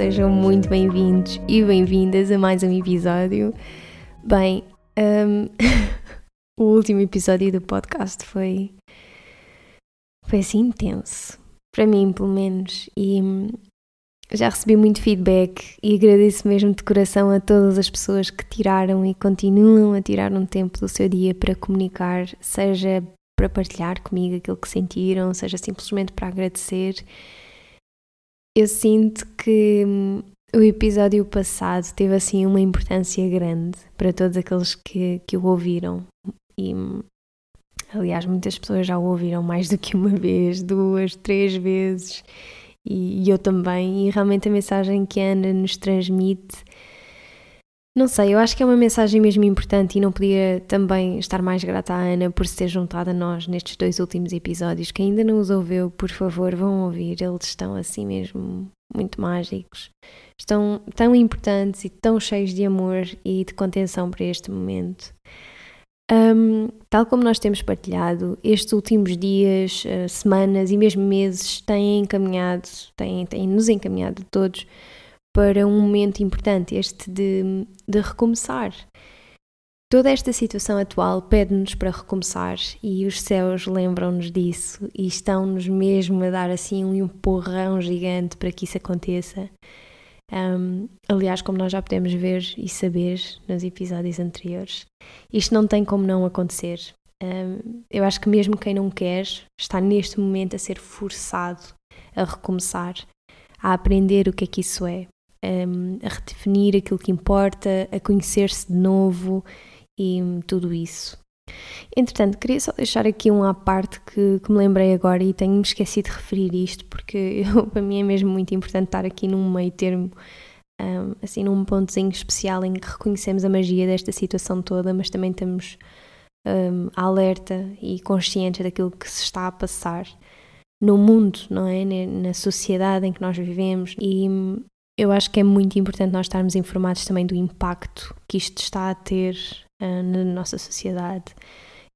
Sejam muito bem-vindos e bem-vindas a mais um episódio. Bem, um, o último episódio do podcast foi, foi assim intenso, para mim pelo menos, e hum, já recebi muito feedback e agradeço mesmo de coração a todas as pessoas que tiraram e continuam a tirar um tempo do seu dia para comunicar, seja para partilhar comigo aquilo que sentiram, seja simplesmente para agradecer eu sinto que hum, o episódio passado teve assim uma importância grande para todos aqueles que, que o ouviram. E hum, aliás, muitas pessoas já o ouviram mais do que uma vez, duas, três vezes, e, e eu também. E realmente a mensagem que a Ana nos transmite não sei, eu acho que é uma mensagem mesmo importante e não podia também estar mais grata à Ana por se ter juntado a nós nestes dois últimos episódios. Quem ainda não os ouviu, por favor, vão ouvir, eles estão assim mesmo muito mágicos. Estão tão importantes e tão cheios de amor e de contenção para este momento. Um, tal como nós temos partilhado, estes últimos dias, uh, semanas e mesmo meses têm encaminhado, têm, têm nos encaminhado todos para um momento importante, este de, de recomeçar. Toda esta situação atual pede-nos para recomeçar e os céus lembram-nos disso e estão-nos mesmo a dar assim um empurrão gigante para que isso aconteça. Um, aliás, como nós já podemos ver e saber nos episódios anteriores, isto não tem como não acontecer. Um, eu acho que mesmo quem não quer está neste momento a ser forçado a recomeçar, a aprender o que é que isso é, um, a redefinir aquilo que importa, a conhecer-se de novo e tudo isso. Entretanto, queria só deixar aqui um à parte que, que me lembrei agora e tenho-me esquecido de referir isto, porque eu, para mim é mesmo muito importante estar aqui num meio termo, um, assim, num pontozinho especial em que reconhecemos a magia desta situação toda, mas também estamos um, alerta e conscientes daquilo que se está a passar no mundo, não é? Na sociedade em que nós vivemos e eu acho que é muito importante nós estarmos informados também do impacto que isto está a ter uh, na nossa sociedade.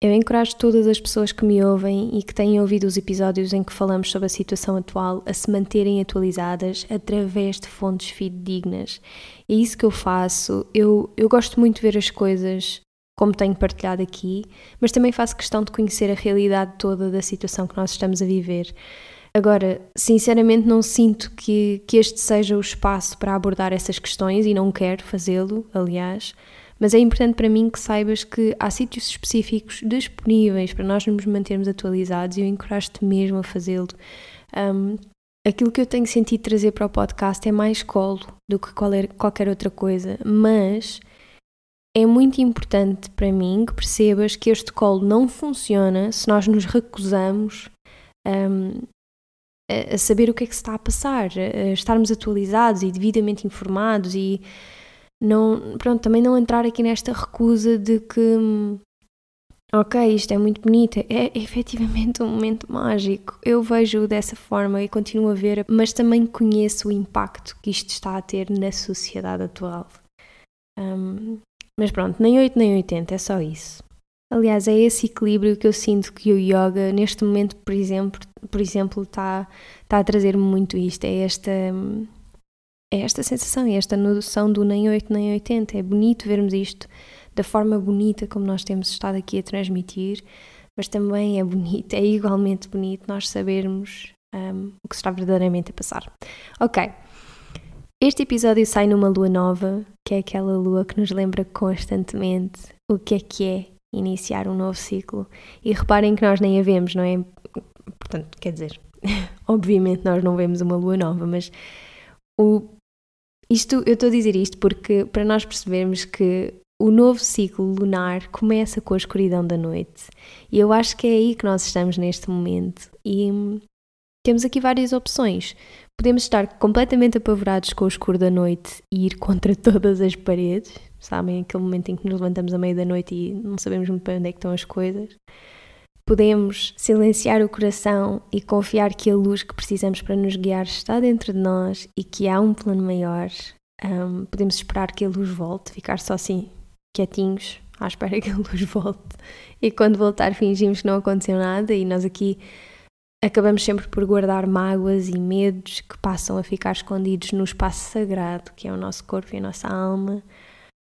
Eu encorajo todas as pessoas que me ouvem e que têm ouvido os episódios em que falamos sobre a situação atual a se manterem atualizadas através de fontes fidedignas. É isso que eu faço. Eu, eu gosto muito de ver as coisas como tenho partilhado aqui, mas também faço questão de conhecer a realidade toda da situação que nós estamos a viver. Agora, sinceramente, não sinto que, que este seja o espaço para abordar essas questões e não quero fazê-lo, aliás. Mas é importante para mim que saibas que há sítios específicos disponíveis para nós nos mantermos atualizados e eu encorajo-te mesmo a fazê-lo. Um, aquilo que eu tenho sentido trazer para o podcast é mais colo do que qualquer outra coisa, mas é muito importante para mim que percebas que este colo não funciona se nós nos recusamos um, a, saber o que é que se está a passar, a estarmos atualizados e devidamente informados e não, pronto, também não entrar aqui nesta recusa de que ok, isto é muito bonito, é efetivamente um momento mágico. Eu vejo dessa forma e continuo a ver, mas também conheço o impacto que isto está a ter na sociedade atual. Um, mas pronto, nem 8 nem 80, é só isso. Aliás, é esse equilíbrio que eu sinto que o yoga, neste momento, por exemplo, por exemplo está, está a trazer-me muito isto. É esta, é esta sensação, é esta noção do nem 8 nem 80. É bonito vermos isto da forma bonita como nós temos estado aqui a transmitir, mas também é bonito, é igualmente bonito nós sabermos um, o que está verdadeiramente a passar. Ok. Este episódio sai numa lua nova, que é aquela lua que nos lembra constantemente o que é que é iniciar um novo ciclo. E reparem que nós nem a vemos, não é? Portanto, quer dizer, obviamente nós não vemos uma lua nova, mas o, isto, eu estou a dizer isto porque para nós percebermos que o novo ciclo lunar começa com a escuridão da noite. E eu acho que é aí que nós estamos neste momento. E temos aqui várias opções. Podemos estar completamente apavorados com o escuro da noite e ir contra todas as paredes, sabem? Aquele momento em que nos levantamos à meia da noite e não sabemos muito bem onde é que estão as coisas. Podemos silenciar o coração e confiar que a luz que precisamos para nos guiar está dentro de nós e que há um plano maior. Um, podemos esperar que a luz volte, ficar só assim, quietinhos, à espera que a luz volte. E quando voltar, fingimos que não aconteceu nada e nós aqui acabamos sempre por guardar mágoas e medos que passam a ficar escondidos no espaço sagrado, que é o nosso corpo e a nossa alma.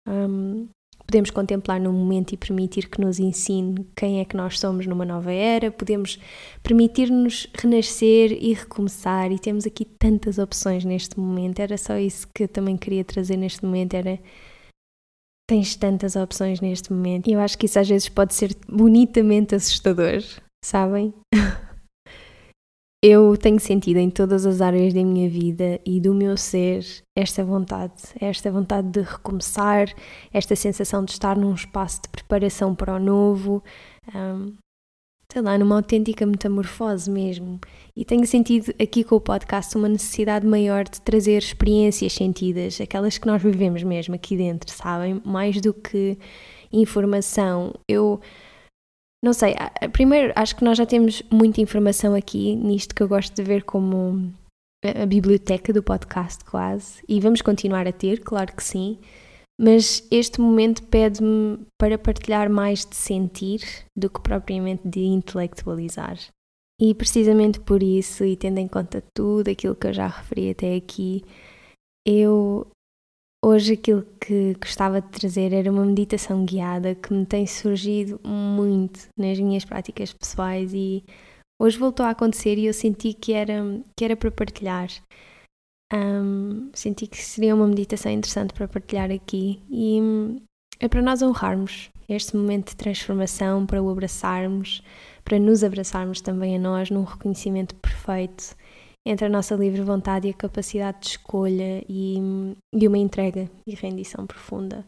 Um, podemos contemplar no momento e permitir que nos ensine quem é que nós somos numa nova era, podemos permitir-nos renascer e recomeçar, e temos aqui tantas opções neste momento. Era só isso que eu também queria trazer neste momento, era tens tantas opções neste momento. E eu acho que isso às vezes pode ser bonitamente assustador, sabem? Eu tenho sentido em todas as áreas da minha vida e do meu ser esta vontade, esta vontade de recomeçar, esta sensação de estar num espaço de preparação para o novo, um, sei lá, numa autêntica metamorfose mesmo. E tenho sentido aqui com o podcast uma necessidade maior de trazer experiências sentidas, aquelas que nós vivemos mesmo aqui dentro, sabem? Mais do que informação. Eu não sei, primeiro acho que nós já temos muita informação aqui nisto que eu gosto de ver como a biblioteca do podcast quase e vamos continuar a ter, claro que sim, mas este momento pede-me para partilhar mais de sentir do que propriamente de intelectualizar. E precisamente por isso, e tendo em conta tudo aquilo que eu já referi até aqui, eu Hoje aquilo que gostava de trazer era uma meditação guiada que me tem surgido muito nas minhas práticas pessoais e hoje voltou a acontecer e eu senti que era, que era para partilhar. Um, senti que seria uma meditação interessante para partilhar aqui e é para nós honrarmos este momento de transformação, para o abraçarmos, para nos abraçarmos também a nós num reconhecimento perfeito entre a nossa livre vontade e a capacidade de escolha e, e uma entrega e rendição profunda.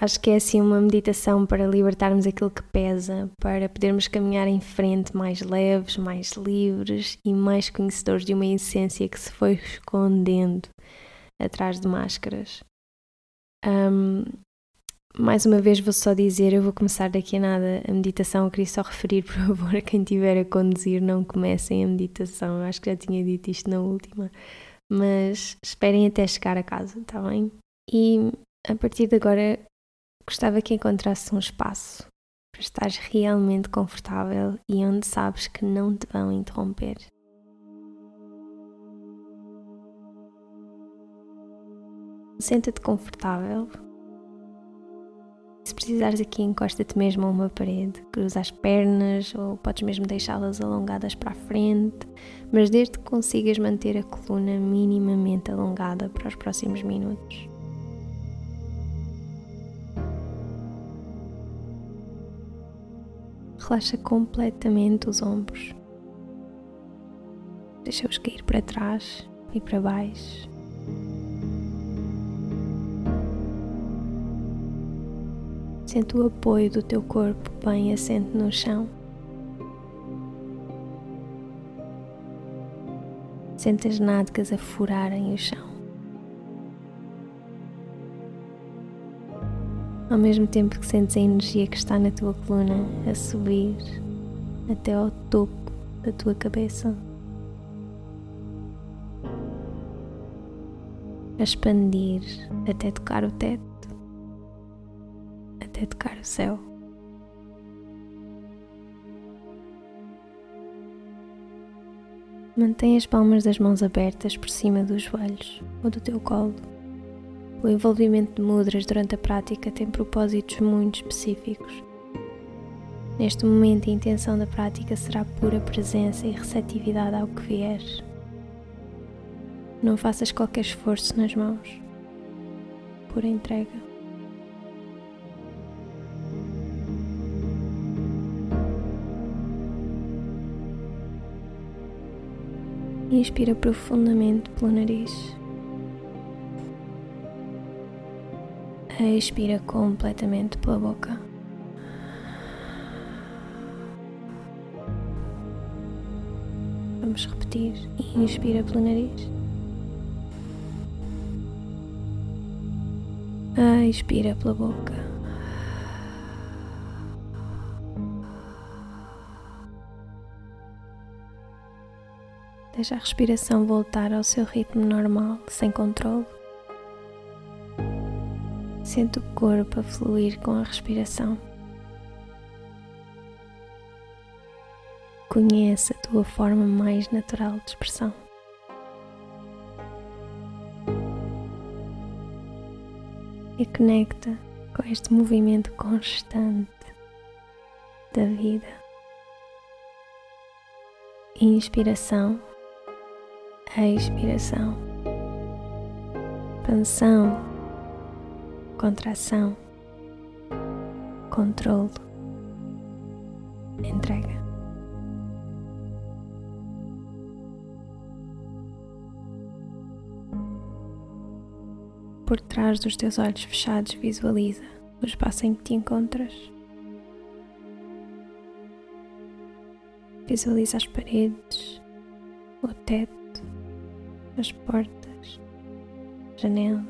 Acho que é assim uma meditação para libertarmos aquilo que pesa, para podermos caminhar em frente mais leves, mais livres e mais conhecedores de uma essência que se foi escondendo atrás de máscaras. Um, mais uma vez vou só dizer, eu vou começar daqui a nada a meditação. Eu queria só referir, por favor, a quem estiver a conduzir, não comecem a meditação. Eu acho que já tinha dito isto na última. Mas esperem até chegar a casa, está bem? E a partir de agora gostava que encontrasse um espaço para estares realmente confortável e onde sabes que não te vão interromper. Senta-te confortável se precisares aqui, encosta-te mesmo a uma parede, cruza as pernas ou podes mesmo deixá-las alongadas para a frente, mas desde que consigas manter a coluna minimamente alongada para os próximos minutos. Relaxa completamente os ombros. Deixa-os cair para trás e para baixo. Sente o apoio do teu corpo bem assente no chão. Sente as nádegas a furarem o chão. Ao mesmo tempo que sentes a energia que está na tua coluna a subir até ao topo da tua cabeça. A expandir até tocar o teto até tocar o céu. Mantém as palmas das mãos abertas por cima dos joelhos ou do teu colo. O envolvimento de mudras durante a prática tem propósitos muito específicos. Neste momento, a intenção da prática será pura presença e receptividade ao que vier. Não faças qualquer esforço nas mãos. Pura entrega. Inspira profundamente pelo nariz. Expira completamente pela boca. Vamos repetir. Inspira pelo nariz. Expira pela boca. Deixa a respiração voltar ao seu ritmo normal, sem controle. Sente o corpo a fluir com a respiração. Conhece a tua forma mais natural de expressão. E conecta com este movimento constante da vida. Inspiração, expiração, expansão contração, controle, entrega. Por trás dos teus olhos fechados, visualiza o espaço em que te encontras. Visualiza as paredes, o teto, as portas, janelas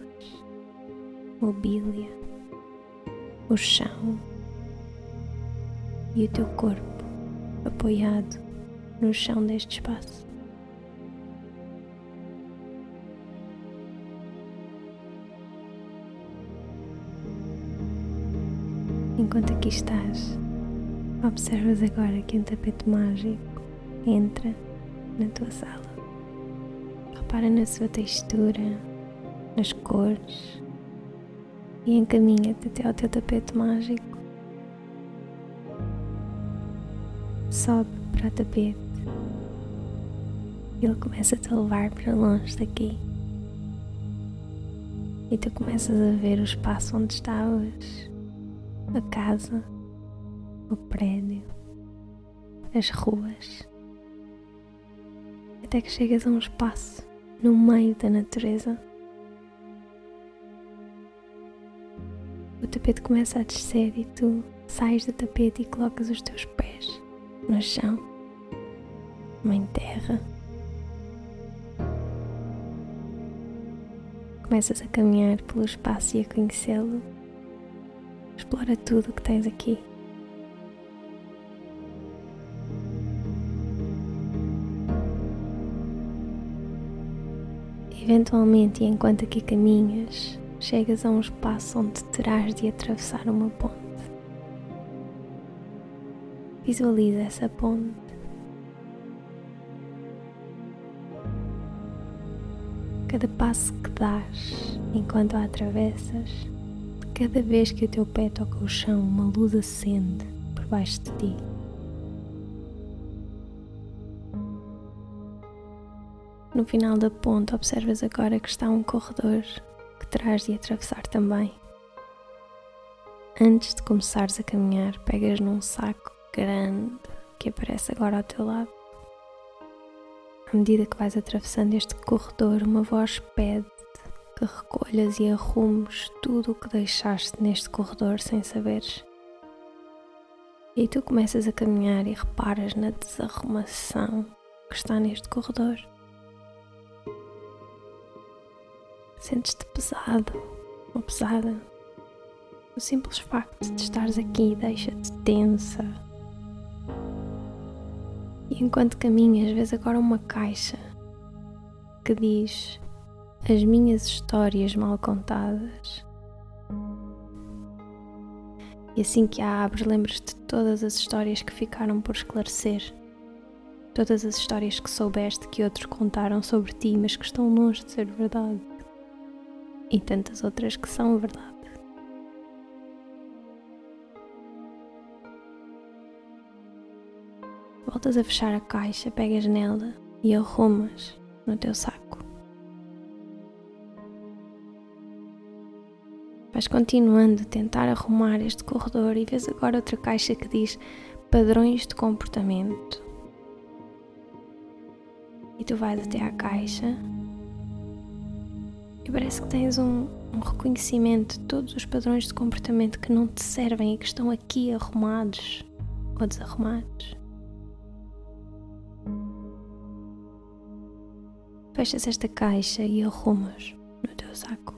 mobília, o chão e o teu corpo apoiado no chão deste espaço. Enquanto aqui estás, observas agora que um tapete mágico entra na tua sala. Repara na sua textura, nas cores, e encaminha-te até ao teu tapete mágico. Sobe para o tapete. Ele começa-te a levar para longe daqui. E tu começas a ver o espaço onde estavas, a casa, o prédio, as ruas, até que chegas a um espaço no meio da natureza. o tapete começa a descer e tu sais do tapete e colocas os teus pés no chão, mãe terra. Começas a caminhar pelo espaço e a conhecê-lo. Explora tudo o que tens aqui. Eventualmente, enquanto aqui caminhas, chegas a um espaço onde terás de atravessar uma ponte. Visualiza essa ponte. Cada passo que dás enquanto a atravessas, cada vez que o teu pé toca o chão, uma luz acende por baixo de ti. No final da ponte, observas agora que está um corredor terás de atravessar também. Antes de começares a caminhar, pegas num saco grande que aparece agora ao teu lado. À medida que vais atravessando este corredor, uma voz pede que recolhas e arrumes tudo o que deixaste neste corredor sem saberes. E tu começas a caminhar e reparas na desarrumação que está neste corredor. Sentes-te pesado ou pesada. O simples facto de estares aqui deixa-te tensa. E enquanto caminhas, vês agora uma caixa que diz as minhas histórias mal contadas. E assim que a abres, lembras-te de todas as histórias que ficaram por esclarecer. Todas as histórias que soubeste que outros contaram sobre ti, mas que estão longe de ser verdade e tantas outras que são verdade. Voltas a fechar a caixa, pegas nela e arrumas no teu saco. Vais continuando a tentar arrumar este corredor e vês agora outra caixa que diz padrões de comportamento. E tu vais até à caixa e parece que tens um, um reconhecimento de todos os padrões de comportamento que não te servem e que estão aqui arrumados ou desarrumados. Fechas esta caixa e arrumas no teu saco.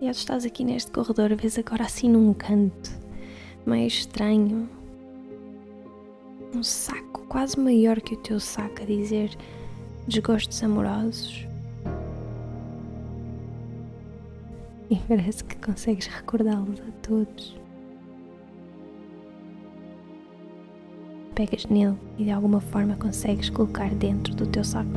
E ao estás aqui neste corredor, vês agora assim num canto meio estranho um saco quase maior que o teu saco a dizer desgostos amorosos. E parece que consegues recordá-los a todos. Pegas nele e de alguma forma consegues colocar dentro do teu saco.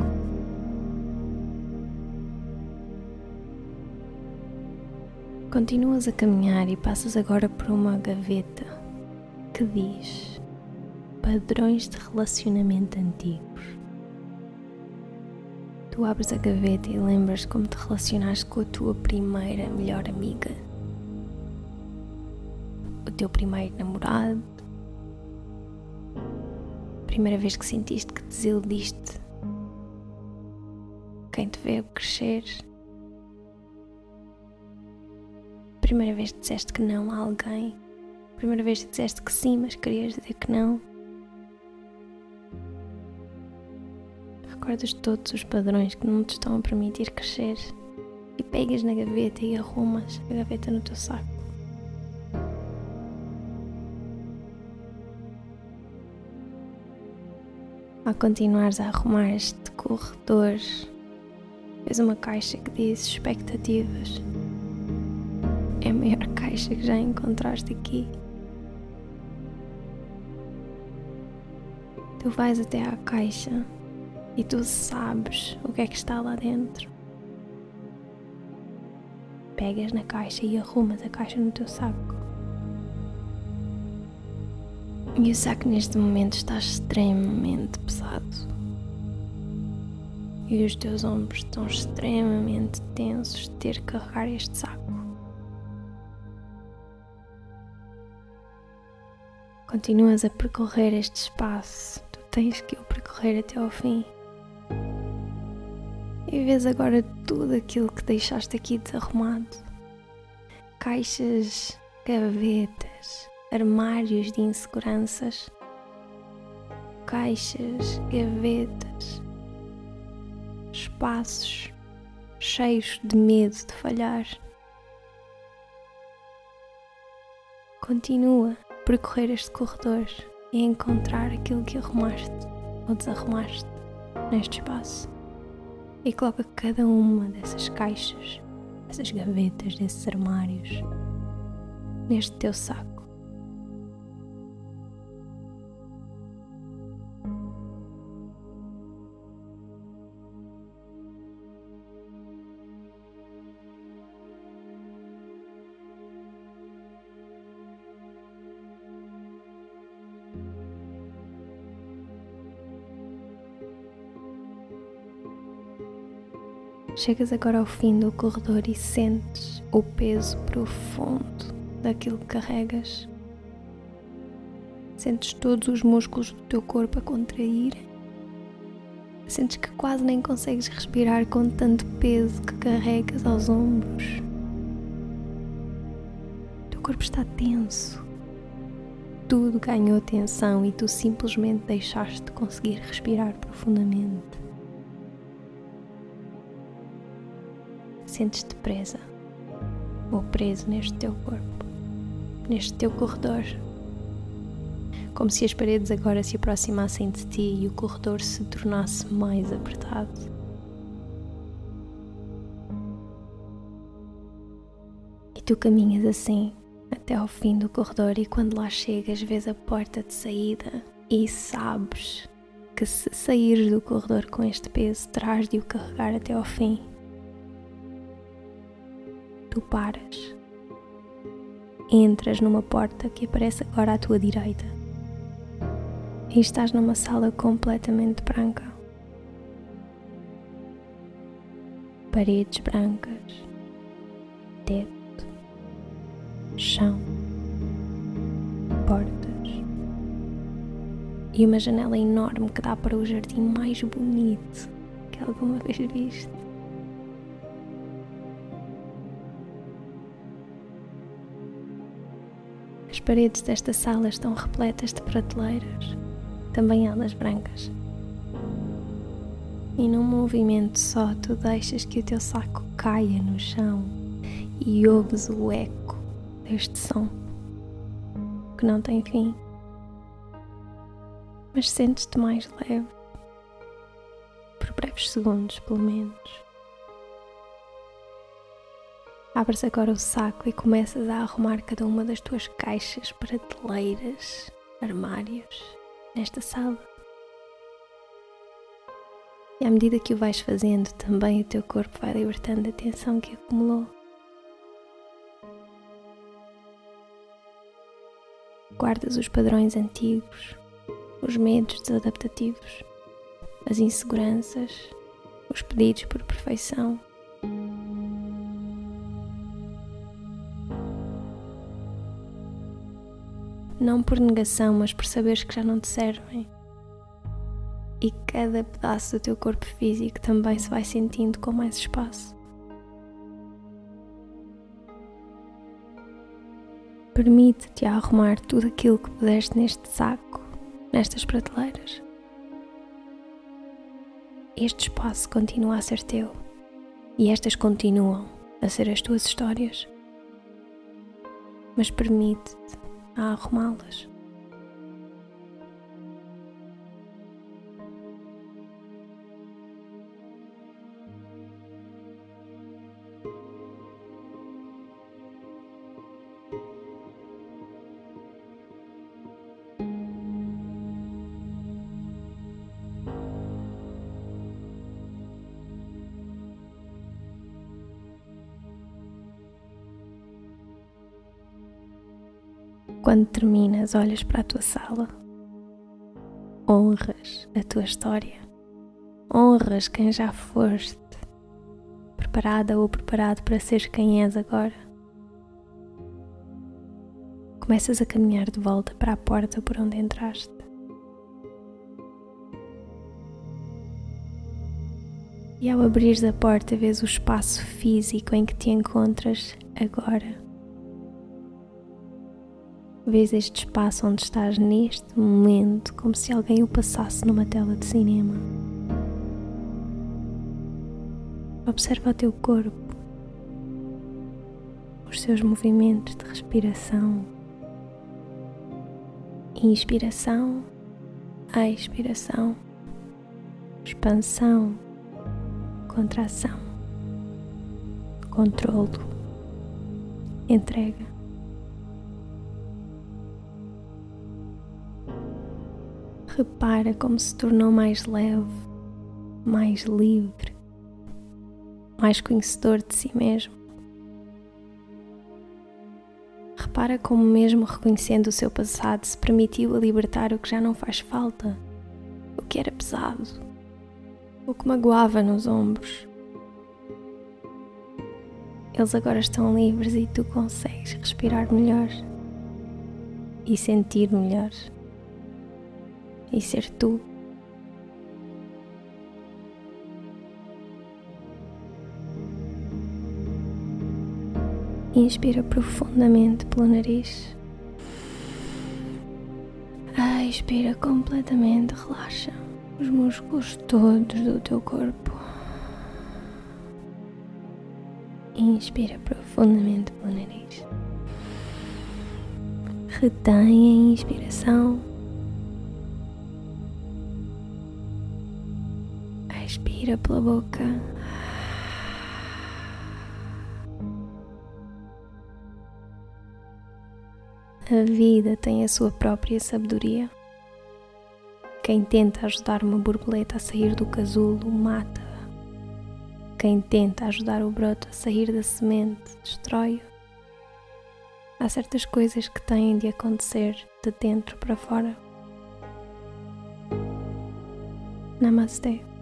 Continuas a caminhar e passas agora por uma gaveta que diz padrões de relacionamento antigos. Tu abres a gaveta e lembras como te relacionaste com a tua primeira melhor amiga, o teu primeiro namorado, a primeira vez que sentiste que desiludiste quem te veio crescer Primeira vez que disseste que não a alguém. Primeira vez que disseste que sim, mas querias dizer que não. Recordas todos os padrões que não te estão a permitir crescer e pegas na gaveta e arrumas a gaveta no teu saco. Ao continuares a arrumar este corredor, vês uma caixa que diz expectativas é a maior caixa que já encontraste aqui. Tu vais até à caixa e tu sabes o que é que está lá dentro. Pegas na caixa e arrumas a caixa no teu saco. E o saco neste momento está extremamente pesado. E os teus ombros estão extremamente tensos de ter que carregar este saco. Continuas a percorrer este espaço, tu tens que o percorrer até ao fim. E vês agora tudo aquilo que deixaste aqui desarrumado: caixas, gavetas, armários de inseguranças, caixas, gavetas, espaços cheios de medo de falhar. Continua percorrer este corredor e encontrar aquilo que arrumaste ou desarrumaste neste espaço. E coloca cada uma dessas caixas, dessas gavetas, desses armários, neste teu saco. Chegas agora ao fim do corredor e sentes o peso profundo daquilo que carregas. Sentes todos os músculos do teu corpo a contrair. Sentes que quase nem consegues respirar com tanto peso que carregas aos ombros. O teu corpo está tenso. Tudo ganhou tensão e tu simplesmente deixaste de conseguir respirar profundamente. Sentes-te presa ou preso neste teu corpo, neste teu corredor. Como se as paredes agora se aproximassem de ti e o corredor se tornasse mais apertado. E tu caminhas assim até ao fim do corredor e quando lá chegas vês a porta de saída e sabes que se saíres do corredor com este peso terás de o carregar até ao fim tu paras. Entras numa porta que aparece agora à tua direita e estás numa sala completamente branca. paredes brancas, teto, chão, portas e uma janela enorme que dá para o jardim mais bonito que alguma vez viste. Paredes desta sala estão repletas de prateleiras, também elas brancas. E num movimento só tu deixas que o teu saco caia no chão e ouves o eco deste som que não tem fim. Mas sentes-te mais leve, por breves segundos pelo menos. Abres agora o saco e começas a arrumar cada uma das tuas caixas, prateleiras, armários nesta sala. E à medida que o vais fazendo, também o teu corpo vai libertando a tensão que acumulou. Guardas os padrões antigos, os medos desadaptativos, as inseguranças, os pedidos por perfeição não por negação, mas por saberes que já não te servem. E cada pedaço do teu corpo físico também se vai sentindo com mais espaço. Permite-te arrumar tudo aquilo que pudeste neste saco, nestas prateleiras. Este espaço continua a ser teu e estas continuam a ser as tuas histórias. Mas permite-te a arrumá-las. Quando terminas, olhas para a tua sala, honras a tua história, honras quem já foste, preparada ou preparado para seres quem és agora. Começas a caminhar de volta para a porta por onde entraste. E ao abrires a porta, vês o espaço físico em que te encontras agora. Vês este espaço onde estás neste momento como se alguém o passasse numa tela de cinema. Observa o teu corpo, os seus movimentos de respiração, inspiração, expiração, expansão, contração, controlo, entrega. Repara como se tornou mais leve, mais livre, mais conhecedor de si mesmo. Repara como, mesmo reconhecendo o seu passado, se permitiu a libertar o que já não faz falta, o que era pesado, o que magoava nos ombros. Eles agora estão livres e tu consegues respirar melhor e sentir melhor e ser tu. Inspira profundamente pelo nariz. Expira completamente, relaxa os músculos todos do teu corpo. Inspira profundamente pelo nariz. Retém a inspiração. Expira pela boca. A vida tem a sua própria sabedoria. Quem tenta ajudar uma borboleta a sair do casulo mata. Quem tenta ajudar o broto a sair da semente destrói-o. Há certas coisas que têm de acontecer de dentro para fora. Namaste.